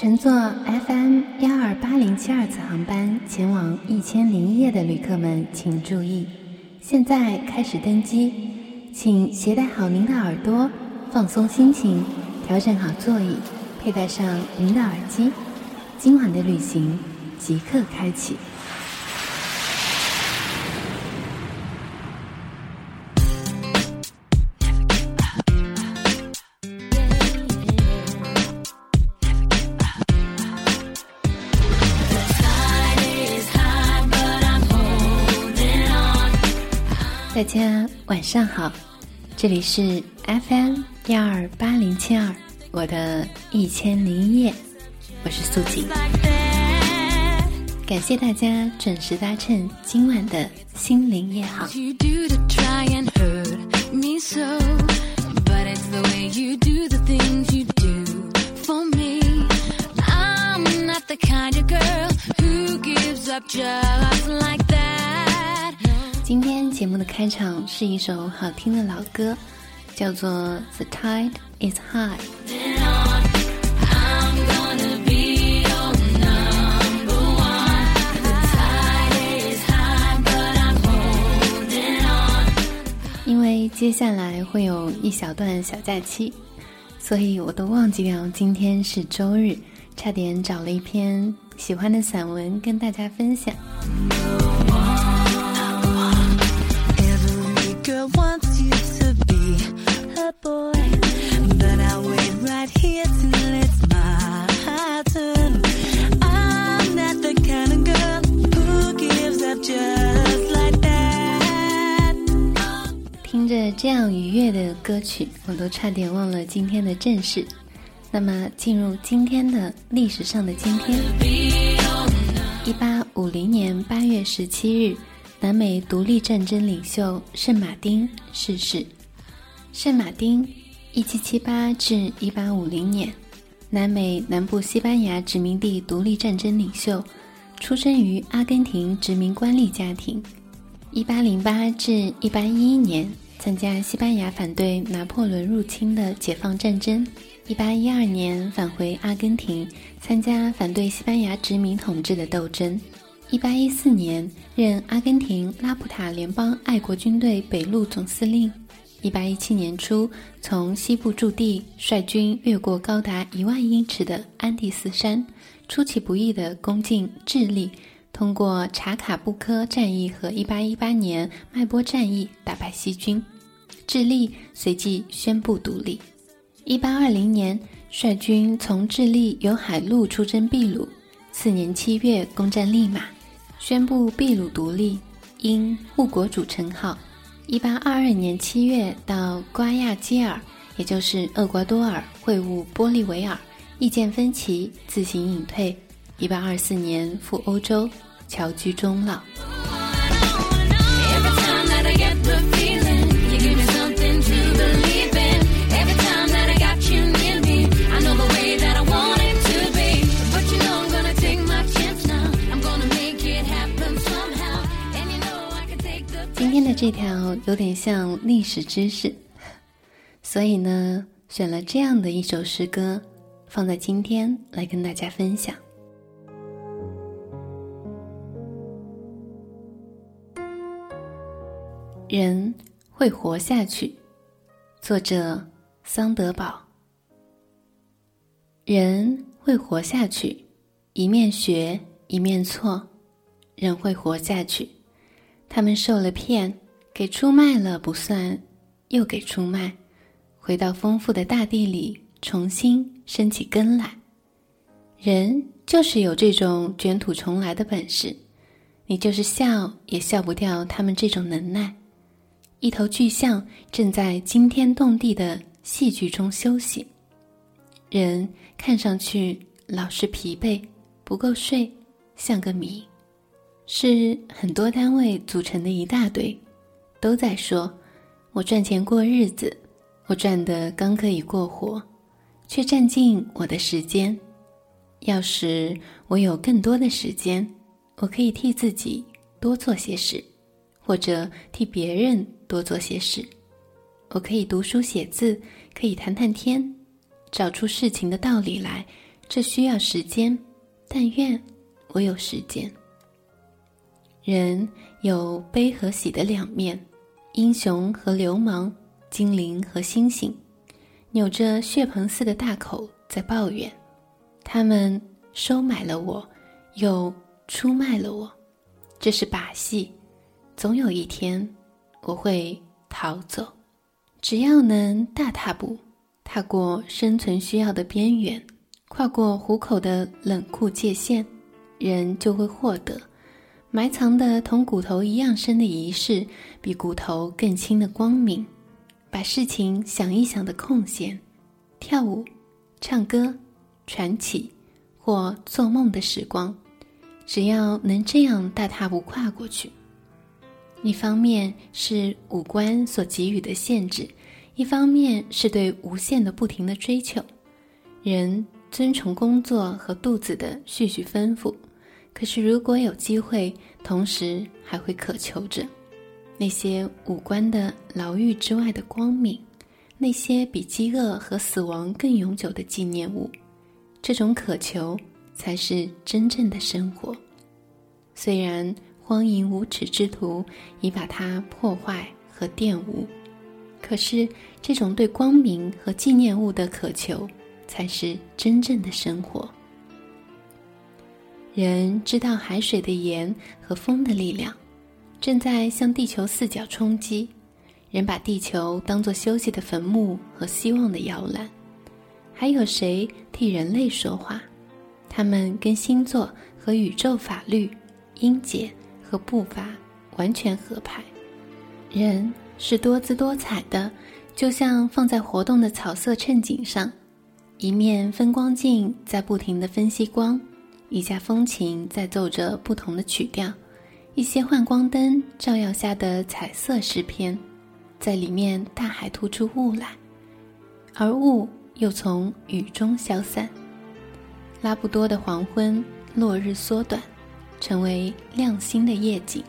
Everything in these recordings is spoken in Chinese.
乘坐 FM 幺二八零七二次航班前往《一千零一夜》的旅客们请注意，现在开始登机，请携带好您的耳朵，放松心情，调整好座椅，佩戴上您的耳机，今晚的旅行即刻开启。大家晚上好，这里是 FM 幺二八零七二，我的一千零一夜，我是素锦。感谢大家准时搭乘今晚的心灵夜航。节目的开场是一首好听的老歌，叫做《The Tide Is High》。因为接下来会有一小段小假期，所以我都忘记掉今天是周日，差点找了一篇喜欢的散文跟大家分享。这样愉悦的歌曲，我都差点忘了今天的正事。那么，进入今天的历史上的今天，一八五零年八月十七日。南美独立战争领袖圣马丁逝世。圣马丁，一七七八至一八五零年，南美南部西班牙殖民地独立战争领袖，出生于阿根廷殖民官吏家庭。一八零八至一八一一年，参加西班牙反对拿破仑入侵的解放战争。一八一二年返回阿根廷，参加反对西班牙殖民统治的斗争。一八一四年，任阿根廷拉普塔联邦爱国军队北路总司令。一八一七年初，从西部驻地率军越过高达一万英尺的安第斯山，出其不意地攻进智利，通过查卡布科战役和一八一八年麦波战役打败西军，智利随即宣布独立。一八二零年，率军从智利由海路出征秘鲁，次年七月攻占利马。宣布秘鲁独立，因护国主称号。一八二二年七月到瓜亚基尔，也就是厄瓜多尔会晤玻利维尔，意见分歧，自行隐退。一八二四年赴欧洲，侨居终老。今天的这条有点像历史知识，所以呢，选了这样的一首诗歌，放在今天来跟大家分享。人会活下去，作者桑德堡。人会活下去，一面学一面错，人会活下去，他们受了骗。给出卖了不算，又给出卖，回到丰富的大地里，重新生起根来。人就是有这种卷土重来的本事，你就是笑也笑不掉他们这种能耐。一头巨象正在惊天动地的戏剧中休息，人看上去老是疲惫，不够睡，像个谜，是很多单位组成的一大堆。都在说，我赚钱过日子，我赚的刚可以过活，却占尽我的时间。要是我有更多的时间，我可以替自己多做些事，或者替别人多做些事。我可以读书写字，可以谈谈天，找出事情的道理来，这需要时间，但愿我有时间。人有悲和喜的两面，英雄和流氓，精灵和星星，扭着血盆似的大口在抱怨，他们收买了我，又出卖了我，这是把戏。总有一天，我会逃走。只要能大踏步，踏过生存需要的边缘，跨过虎口的冷酷界限，人就会获得埋藏的同骨头一样深的仪式，比骨头更轻的光明，把事情想一想的空闲，跳舞、唱歌、传奇或做梦的时光，只要能这样大踏步跨过去。一方面是五官所给予的限制，一方面是对无限的不停的追求。人遵从工作和肚子的絮絮吩咐，可是如果有机会，同时还会渴求着那些五官的牢狱之外的光明，那些比饥饿和死亡更永久的纪念物。这种渴求才是真正的生活。虽然。荒淫无耻之徒已把它破坏和玷污，可是这种对光明和纪念物的渴求，才是真正的生活。人知道海水的盐和风的力量，正在向地球四角冲击。人把地球当作休息的坟墓和希望的摇篮。还有谁替人类说话？他们跟星座和宇宙法律、音节。和步伐完全合拍，人是多姿多彩的，就像放在活动的草色衬景上，一面分光镜在不停的分析光，一架风琴在奏着不同的曲调，一些幻光灯照耀下的彩色诗篇，在里面大海突出雾来，而雾又从雨中消散，拉布多的黄昏，落日缩短。成为亮星的夜景，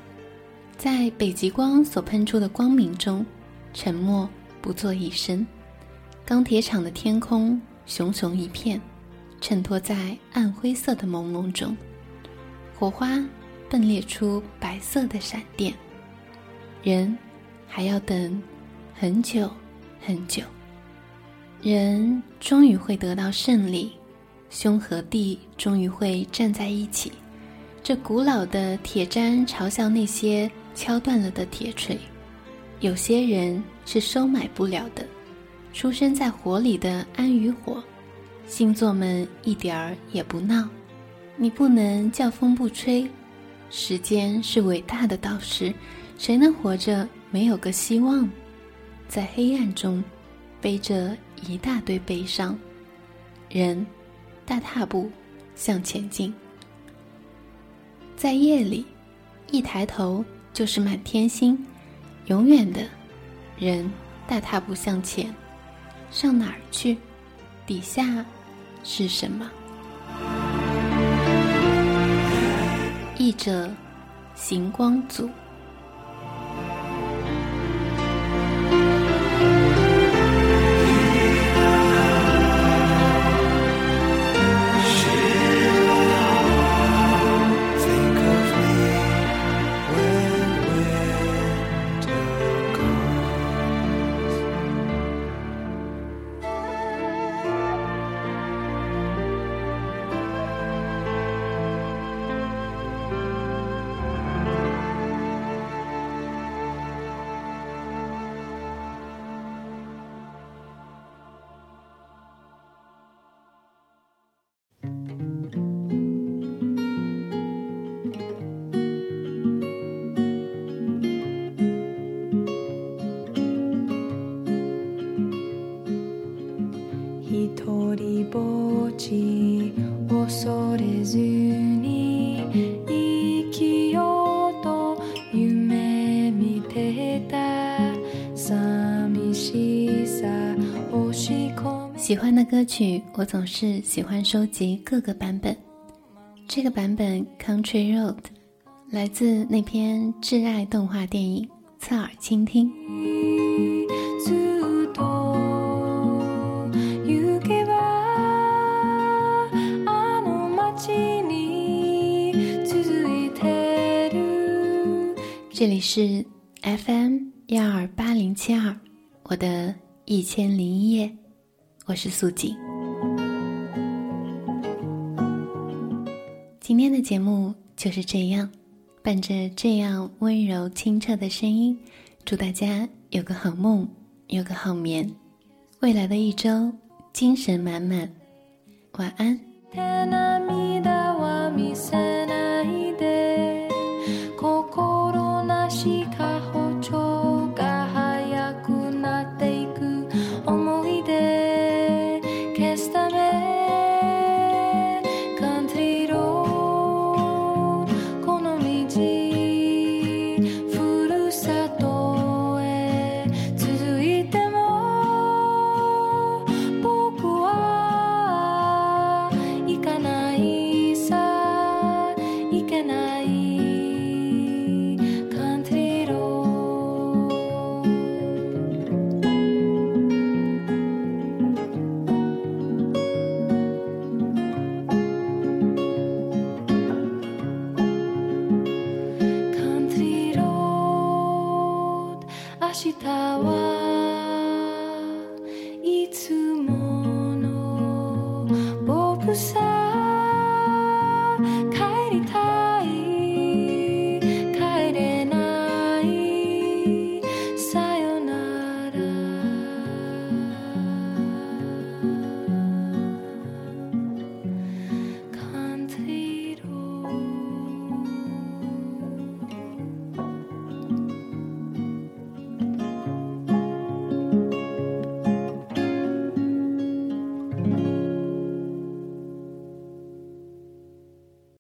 在北极光所喷出的光明中，沉默不作一声。钢铁厂的天空熊熊一片，衬托在暗灰色的朦胧中，火花迸裂出白色的闪电。人还要等很久很久，人终于会得到胜利，兄和弟终于会站在一起。这古老的铁砧嘲笑那些敲断了的铁锤。有些人是收买不了的，出生在火里的安与火。星座们一点儿也不闹，你不能叫风不吹。时间是伟大的导师，谁能活着没有个希望？在黑暗中，背着一大堆悲伤，人大踏步向前进。在夜里，一抬头就是满天星。永远的，人大踏步向前，上哪儿去？底下是什么？译者：行光祖。喜欢的歌曲，我总是喜欢收集各个版本。这个版本《Country Road》来自那篇挚爱动画电影，侧耳倾听。这里是 FM 幺二八零七二，我的一千零一夜，我是素锦。今天的节目就是这样，伴着这样温柔清澈的声音，祝大家有个好梦，有个好眠，未来的一周精神满满，晚安。明日は